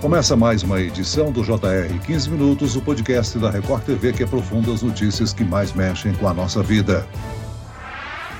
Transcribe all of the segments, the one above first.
Começa mais uma edição do JR 15 Minutos, o podcast da Record TV que aprofunda as notícias que mais mexem com a nossa vida.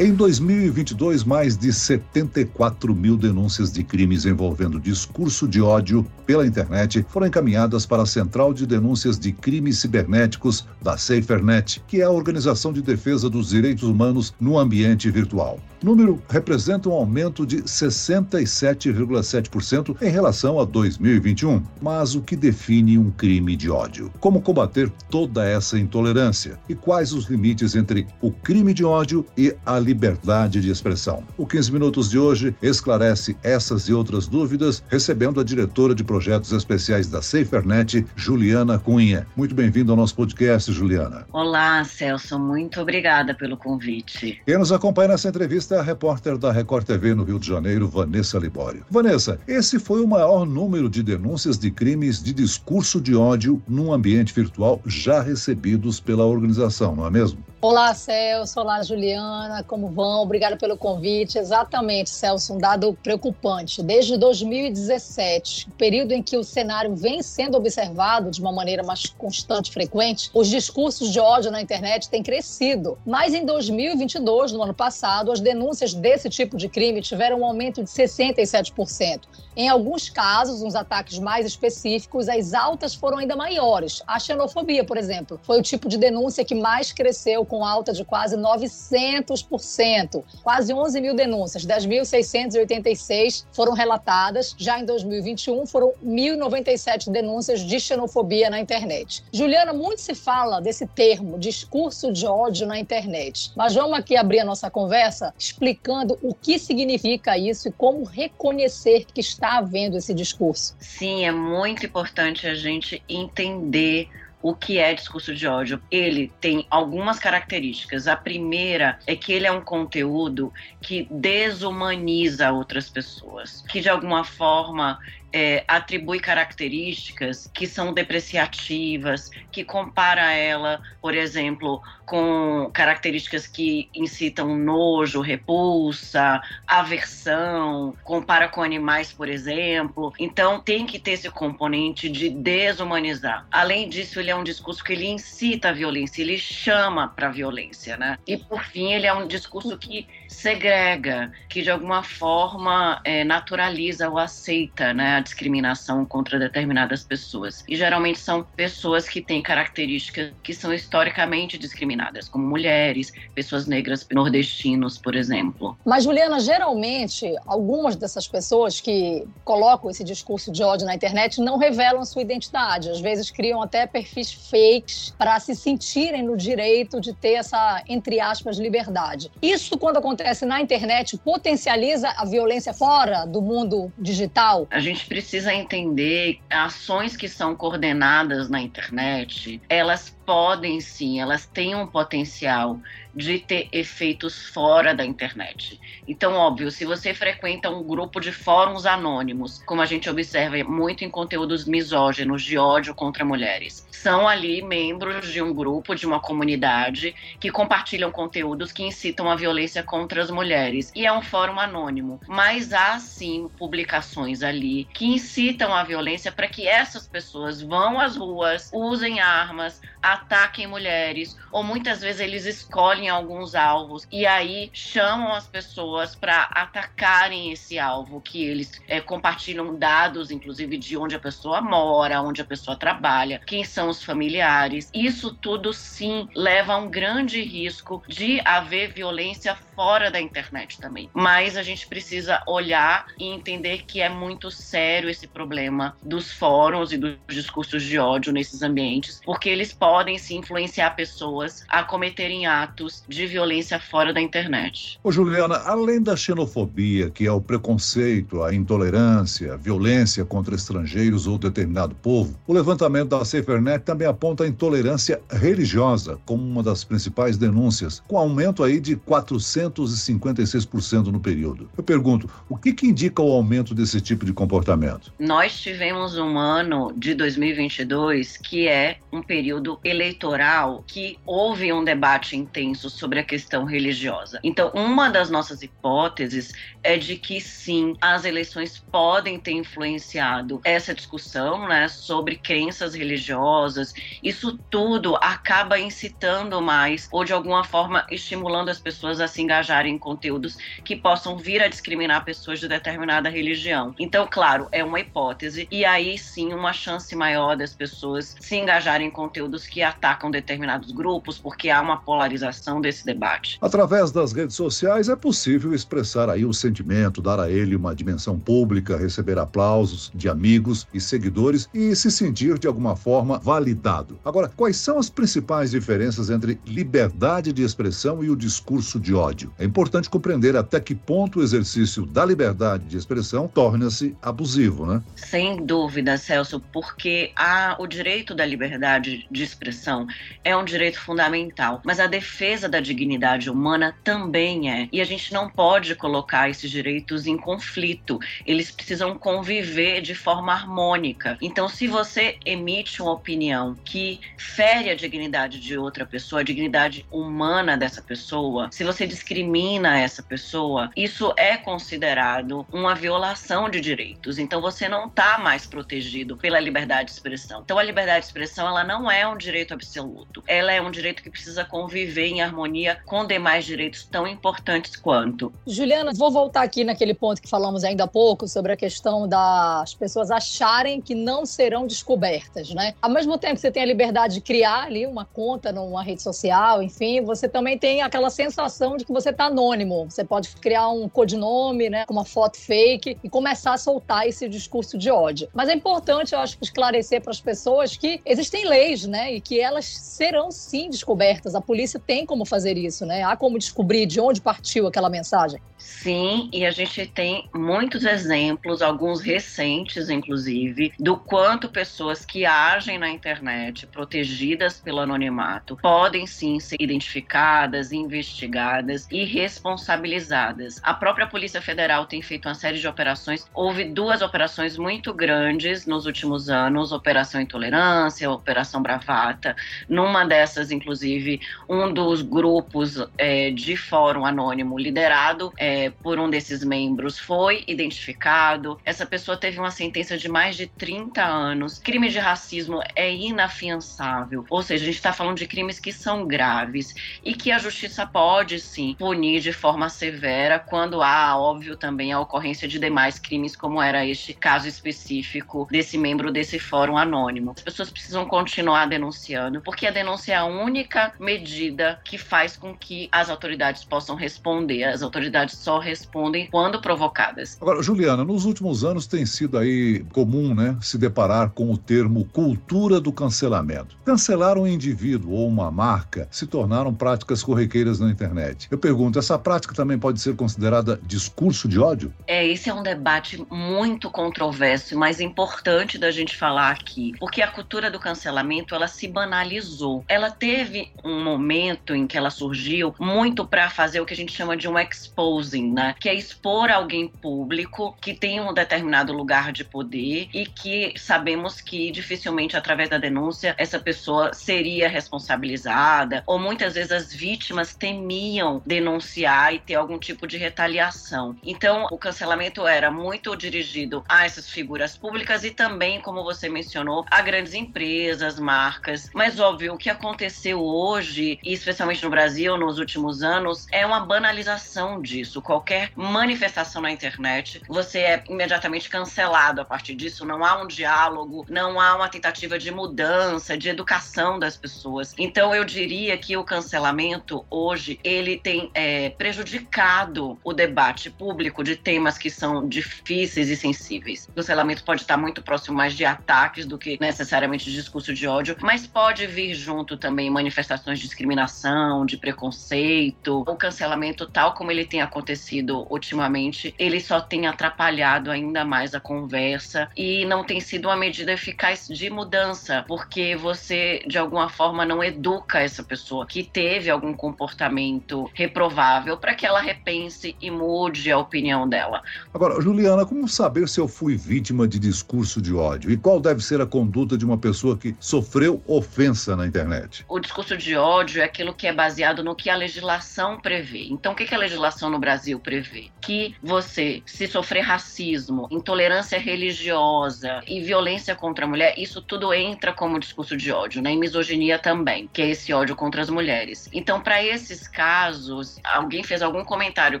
Em 2022, mais de 74 mil denúncias de crimes envolvendo discurso de ódio pela internet foram encaminhadas para a Central de Denúncias de Crimes Cibernéticos da SaferNet, que é a organização de defesa dos direitos humanos no ambiente virtual. Número representa um aumento de 67,7% em relação a 2021. Mas o que define um crime de ódio? Como combater toda essa intolerância? E quais os limites entre o crime de ódio e a liberdade de expressão? O 15 Minutos de hoje esclarece essas e outras dúvidas, recebendo a diretora de projetos especiais da SaferNet, Juliana Cunha. Muito bem-vindo ao nosso podcast, Juliana. Olá, Celso. Muito obrigada pelo convite. Quem nos acompanha nessa entrevista a repórter da Record TV no Rio de Janeiro, Vanessa Libório. Vanessa, esse foi o maior número de denúncias de crimes de discurso de ódio num ambiente virtual já recebidos pela organização, não é mesmo? Olá, Celso. Olá, Juliana. Como vão? Obrigada pelo convite. Exatamente, Celso, um dado preocupante. Desde 2017, período em que o cenário vem sendo observado de uma maneira mais constante e frequente, os discursos de ódio na internet têm crescido. Mas em 2022, no ano passado, as denúncias desse tipo de crime tiveram um aumento de 67%. Em alguns casos, uns ataques mais específicos, as altas foram ainda maiores. A xenofobia, por exemplo, foi o tipo de denúncia que mais cresceu com alta de quase 900%. Quase 11 mil denúncias, 10.686 foram relatadas. Já em 2021, foram 1.097 denúncias de xenofobia na internet. Juliana, muito se fala desse termo, discurso de ódio na internet. Mas vamos aqui abrir a nossa conversa explicando o que significa isso e como reconhecer que está havendo esse discurso. Sim, é muito importante a gente entender o que é discurso de ódio. Ele tem algumas características. A primeira é que ele é um conteúdo que desumaniza outras pessoas, que de alguma forma é, atribui características que são depreciativas, que compara ela, por exemplo, com características que incitam nojo, repulsa, aversão, compara com animais, por exemplo. Então tem que ter esse componente de desumanizar. Além disso, ele é um discurso que ele incita a violência, ele chama para violência, né? E por fim, ele é um discurso que segrega, que de alguma forma é, naturaliza ou aceita, né? Discriminação contra determinadas pessoas. E geralmente são pessoas que têm características que são historicamente discriminadas, como mulheres, pessoas negras nordestinos, por exemplo. Mas, Juliana, geralmente, algumas dessas pessoas que colocam esse discurso de ódio na internet não revelam sua identidade. Às vezes criam até perfis fakes para se sentirem no direito de ter essa, entre aspas, liberdade. Isso, quando acontece na internet, potencializa a violência fora do mundo digital? A gente precisa entender ações que são coordenadas na internet, elas podem sim, elas têm um potencial de ter efeitos fora da internet. Então, óbvio, se você frequenta um grupo de fóruns anônimos, como a gente observa muito em conteúdos misóginos de ódio contra mulheres, são ali membros de um grupo, de uma comunidade que compartilham conteúdos que incitam a violência contra as mulheres. E é um fórum anônimo, mas há sim publicações ali que incitam a violência para que essas pessoas vão às ruas, usem armas, ataquem mulheres, ou muitas vezes eles escolhem alguns alvos e aí chamam as pessoas para atacarem esse alvo, que eles é, compartilham dados, inclusive de onde a pessoa mora, onde a pessoa trabalha, quem são os familiares. Isso tudo sim leva a um grande risco de haver violência fora da internet também. Mas a gente precisa olhar e entender que é muito sério esse problema dos fóruns e dos discursos de ódio nesses ambientes, porque eles podem se influenciar pessoas a cometerem atos de violência fora da internet. Ô Juliana, além da xenofobia, que é o preconceito, a intolerância, a violência contra estrangeiros ou determinado povo, o levantamento da SaferNet também aponta a intolerância religiosa como uma das principais denúncias, com aumento aí de 400 356% no período. Eu pergunto, o que, que indica o aumento desse tipo de comportamento? Nós tivemos um ano de 2022 que é um período eleitoral que houve um debate intenso sobre a questão religiosa. Então, uma das nossas hipóteses é de que sim, as eleições podem ter influenciado essa discussão, né, sobre crenças religiosas. Isso tudo acaba incitando mais ou de alguma forma estimulando as pessoas a se engajarem em conteúdos que possam vir a discriminar pessoas de determinada religião. Então, claro, é uma hipótese e aí sim uma chance maior das pessoas se engajarem em conteúdos que atacam determinados grupos, porque há uma polarização desse debate. Através das redes sociais é possível expressar aí o sentimento, dar a ele uma dimensão pública, receber aplausos de amigos e seguidores e se sentir de alguma forma validado. Agora, quais são as principais diferenças entre liberdade de expressão e o discurso de ódio? É importante compreender até que ponto o exercício da liberdade de expressão torna-se abusivo, né? Sem dúvida, Celso, porque a, o direito da liberdade de expressão é um direito fundamental, mas a defesa da dignidade humana também é. E a gente não pode colocar esses direitos em conflito. Eles precisam conviver de forma harmônica. Então, se você emite uma opinião que fere a dignidade de outra pessoa, a dignidade humana dessa pessoa, se você discrimina essa pessoa, isso é considerado uma violação de direitos. Então, você não está mais protegido pela liberdade de expressão. Então, a liberdade de expressão ela não é um direito absoluto. Ela é um direito que precisa conviver em harmonia com demais direitos tão importantes quanto. Juliana, vou voltar aqui naquele ponto que falamos ainda há pouco sobre a questão das pessoas acharem que não serão descobertas, né? Ao mesmo tempo que você tem a liberdade de criar ali uma conta numa rede social, enfim, você também tem aquela sensação de que você está anônimo. Você pode criar um codinome, né, com uma foto fake e começar a soltar esse discurso de ódio. Mas é importante, eu acho, esclarecer para as pessoas que existem leis, né, e que elas serão sim descobertas. A polícia tem como fazer isso, né? Há como descobrir de onde partiu aquela mensagem. Sim, e a gente tem muitos exemplos, alguns recentes, inclusive, do quanto pessoas que agem na internet, protegidas pelo anonimato, podem sim ser identificadas, investigadas e responsabilizadas. A própria Polícia Federal tem feito uma série de operações. Houve duas operações muito grandes nos últimos anos: Operação Intolerância, Operação Bravata. Numa dessas, inclusive, um dos grupos é, de fórum anônimo liderado é, por um desses membros foi identificado. Essa pessoa teve uma sentença de mais de 30 anos. Crime de racismo é inafiançável, ou seja, a gente está falando de crimes que são graves e que a justiça pode sim punir de forma severa quando há, óbvio, também a ocorrência de demais crimes, como era este caso específico desse membro desse fórum anônimo. As pessoas precisam continuar denunciando, porque a denúncia é a única medida que faz com que as autoridades possam responder. As autoridades só respondem quando provocadas. Agora, Juliana, nos últimos anos tem sido aí comum, né, se deparar com o termo cultura do cancelamento. Cancelar um indivíduo ou uma marca se tornaram práticas corriqueiras na internet. Eu pergunto, essa prática também pode ser considerada discurso de ódio? É, esse é um debate muito controverso, mas importante da gente falar aqui, porque a cultura do cancelamento, ela se banalizou. Ela teve um momento em que ela surgiu muito para fazer o que a gente chama de um exposing, né? Que é expor alguém público que tem um determinado lugar de poder e que sabemos que dificilmente através da denúncia essa pessoa seria responsabilizada ou muitas vezes as vítimas temiam denunciar e ter algum tipo de retaliação. Então, o cancelamento era muito dirigido a essas figuras públicas e também, como você mencionou, a grandes empresas, marcas. Mas óbvio, o que aconteceu hoje, e especialmente no Brasil nos últimos anos, é uma banalização disso. Qualquer manifestação na internet, você é imediatamente cancelado a partir disso, não há um diálogo, não há uma tentativa de mudança, de educação das pessoas. Então eu diria que o cancelamento hoje ele tem é, prejudicado o debate público de temas que são difíceis e sensíveis. O cancelamento pode estar muito próximo mais de ataques do que necessariamente de discurso de ódio, mas pode vir junto também manifestações de discriminação, de preconceito. O cancelamento, tal como ele tem acontecido ultimamente, ele só tem atrapalhado ainda mais a conversa e não tem sido uma medida eficaz de mudança, porque você de alguma forma não educa essa pessoa que teve algum comportamento reprovável para que ela repense e mude a opinião dela. Agora, Juliana, como saber se eu fui vítima de discurso de ódio e qual deve ser a conduta de uma pessoa que sofreu ofensa na internet? O discurso de ódio é aquilo que é baseado no que a legislação prevê. Então, o que a legislação no Brasil prevê? Que você, se sofrer racismo, intolerância religiosa e violência contra a mulher, isso tudo entra como discurso de ódio, né? E misoginia também, que é esse ódio contra as mulheres. Então, para esses casos, alguém fez algum comentário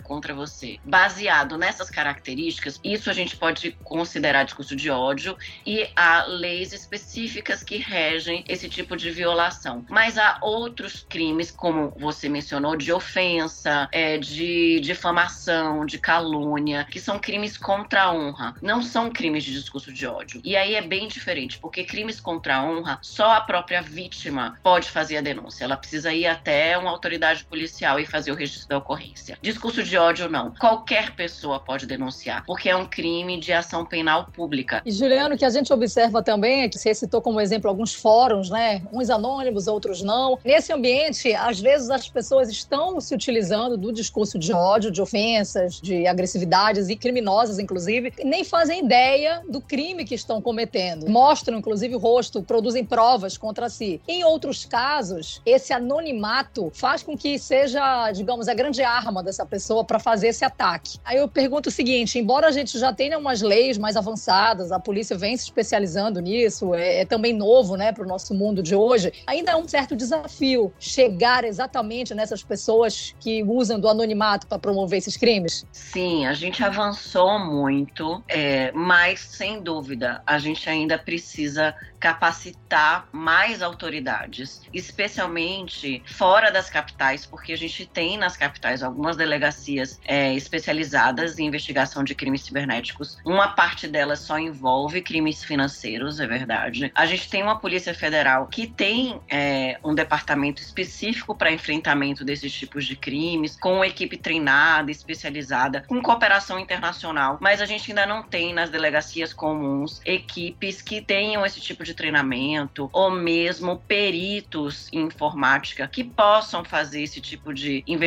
contra você baseado nessas características, isso a gente pode considerar discurso de ódio e há leis específicas que regem esse tipo de violação. Mas há outros crimes, como você mencionou, de ofensa, é, de difamação, de calúnia, que são crimes contra a honra, não são crimes de discurso de ódio. E aí é bem diferente, porque crimes contra a honra, só a própria vítima pode fazer a denúncia. Ela precisa ir até uma autoridade policial e fazer o registro da ocorrência. Discurso de ódio, não. Qualquer pessoa pode denunciar, porque é um crime de ação penal pública. E, Juliano, o que a gente observa também é que você citou como exemplo alguns fóruns, né? Uns anônimos, outros não. Nesse ambiente, às vezes as pessoas estão se utilizando do discurso de ódio, de ofensas, de agressividades e criminosas, inclusive, e nem fazem ideia do crime que estão cometendo. Mostram, inclusive, o rosto, produzem provas contra si. Em outros casos, esse anonimato faz com que seja, digamos, a grande arma dessa pessoa para fazer esse ataque. Aí eu pergunto o seguinte: embora a gente já tenha umas leis mais avançadas, a polícia vem se especializando nisso, é, é também novo, né, para o nosso mundo de hoje, ainda é um certo desafio chegar exatamente nessas pessoas que usam do anonimato para promover esses crimes? Sim, a gente avançou muito, é, mas sem dúvida a gente ainda precisa capacitar mais autoridades, especialmente fora das capitais, porque a gente tem nas capitais algumas delegacias é, especializadas em investigação de crimes cibernéticos. Uma parte delas só envolve crimes financeiros, é verdade. A gente tem uma Polícia Federal que tem é, um departamento específico para enfrentamento desses tipos de crimes, com uma equipe treinada, especializada, com cooperação internacional, mas a gente ainda não tem nas delegacias comuns equipes que tenham esse tipo de treinamento ou mesmo peritos em informática que possam fazer esse tipo de investigação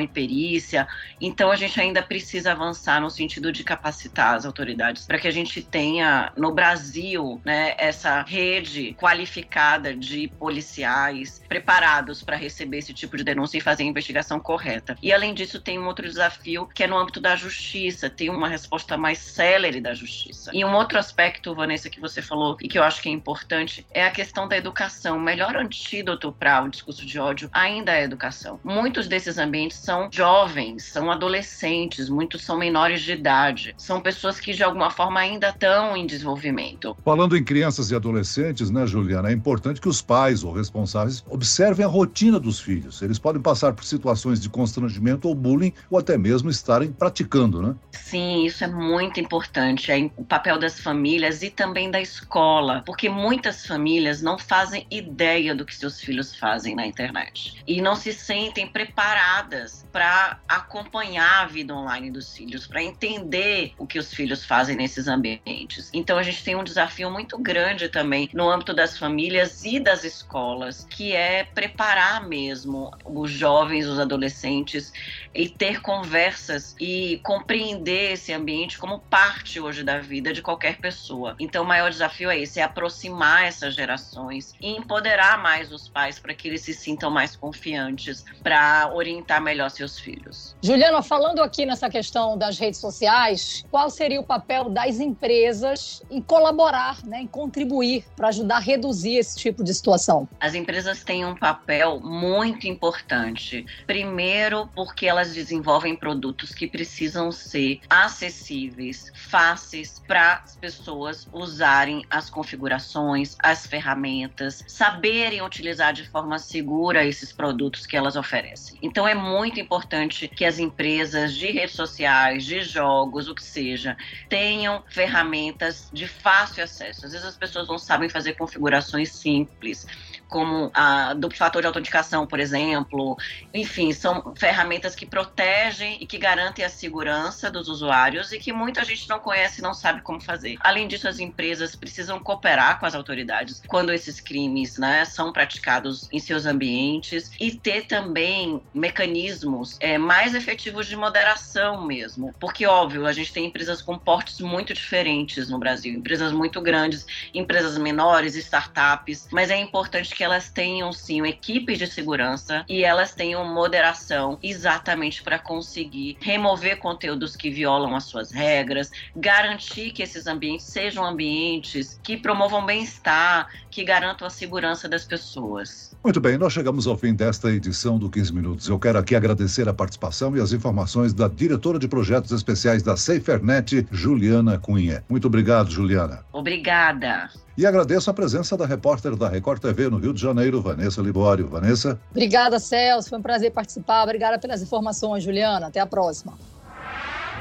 e perícia. Então a gente ainda precisa avançar no sentido de capacitar as autoridades para que a gente tenha no Brasil, né, essa rede qualificada de policiais preparados para receber esse tipo de denúncia e fazer a investigação correta. E além disso, tem um outro desafio que é no âmbito da justiça, tem uma resposta mais célere da justiça. E um outro aspecto, Vanessa, que você falou e que eu acho que é importante é a questão da educação. O melhor antídoto para o discurso de ódio ainda é a educação. Muitos desses ambientes são jovens, são adolescentes, muitos são menores de idade, são pessoas que de alguma forma ainda estão em desenvolvimento. Falando em crianças e adolescentes, né, Juliana, é importante que os pais ou responsáveis observem a rotina dos filhos. Eles podem passar por situações de constrangimento ou bullying ou até mesmo estarem praticando, né? Sim, isso é muito importante. É o papel das famílias e também da escola, porque muitas famílias não fazem ideia do que seus filhos fazem na internet e não se sentem preparadas para acompanhar a vida online dos filhos, para entender o que os filhos fazem nesses ambientes. Então a gente tem um desafio muito grande também no âmbito das famílias e das escolas, que é preparar mesmo os jovens, os adolescentes e ter conversas e compreender esse ambiente como parte hoje da vida de qualquer pessoa. Então o maior desafio é esse, é aproximar essas gerações e empoderar mais os pais para que eles se sintam mais confiantes para orientar melhor seus filhos. Juliana, falando aqui nessa questão das redes sociais, qual seria o papel das empresas em colaborar, né, em contribuir para ajudar a reduzir esse tipo de situação? As empresas têm um papel muito importante. Primeiro, porque elas desenvolvem produtos que precisam ser acessíveis, fáceis para as pessoas usarem as configurações, as ferramentas, saberem utilizar de forma segura esses produtos que elas oferecem. Então é muito importante que as empresas de redes sociais, de jogos, o que seja, tenham ferramentas de fácil acesso. Às vezes as pessoas não sabem fazer configurações simples como a duplo fator de autenticação, por exemplo. Enfim, são ferramentas que protegem e que garantem a segurança dos usuários e que muita gente não conhece e não sabe como fazer. Além disso, as empresas precisam cooperar com as autoridades quando esses crimes né, são praticados em seus ambientes e ter também mecanismos é, mais efetivos de moderação mesmo. Porque, óbvio, a gente tem empresas com portes muito diferentes no Brasil, empresas muito grandes, empresas menores, startups, mas é importante que elas tenham sim equipes de segurança e elas tenham moderação exatamente para conseguir remover conteúdos que violam as suas regras, garantir que esses ambientes sejam ambientes que promovam bem-estar, que garantam a segurança das pessoas. Muito bem, nós chegamos ao fim desta edição do 15 Minutos. Eu quero aqui agradecer a participação e as informações da diretora de projetos especiais da SaferNet, Juliana Cunha. Muito obrigado, Juliana. Obrigada. E agradeço a presença da repórter da Record TV no Rio de Janeiro, Vanessa Libório. Vanessa? Obrigada, Celso. Foi um prazer participar. Obrigada pelas informações, Juliana. Até a próxima.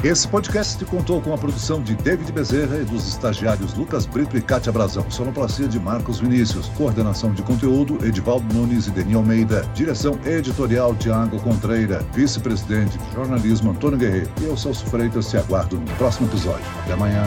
Esse podcast contou com a produção de David Bezerra e dos estagiários Lucas Brito e Cátia Brazão. Sonoplastia de Marcos Vinícius. Coordenação de conteúdo, Edivaldo Nunes e Deni Almeida. Direção editorial, Tiago Contreira. Vice-presidente de jornalismo, Antônio Guerreiro. E eu, Celso Freitas, te aguardo no próximo episódio. Até amanhã.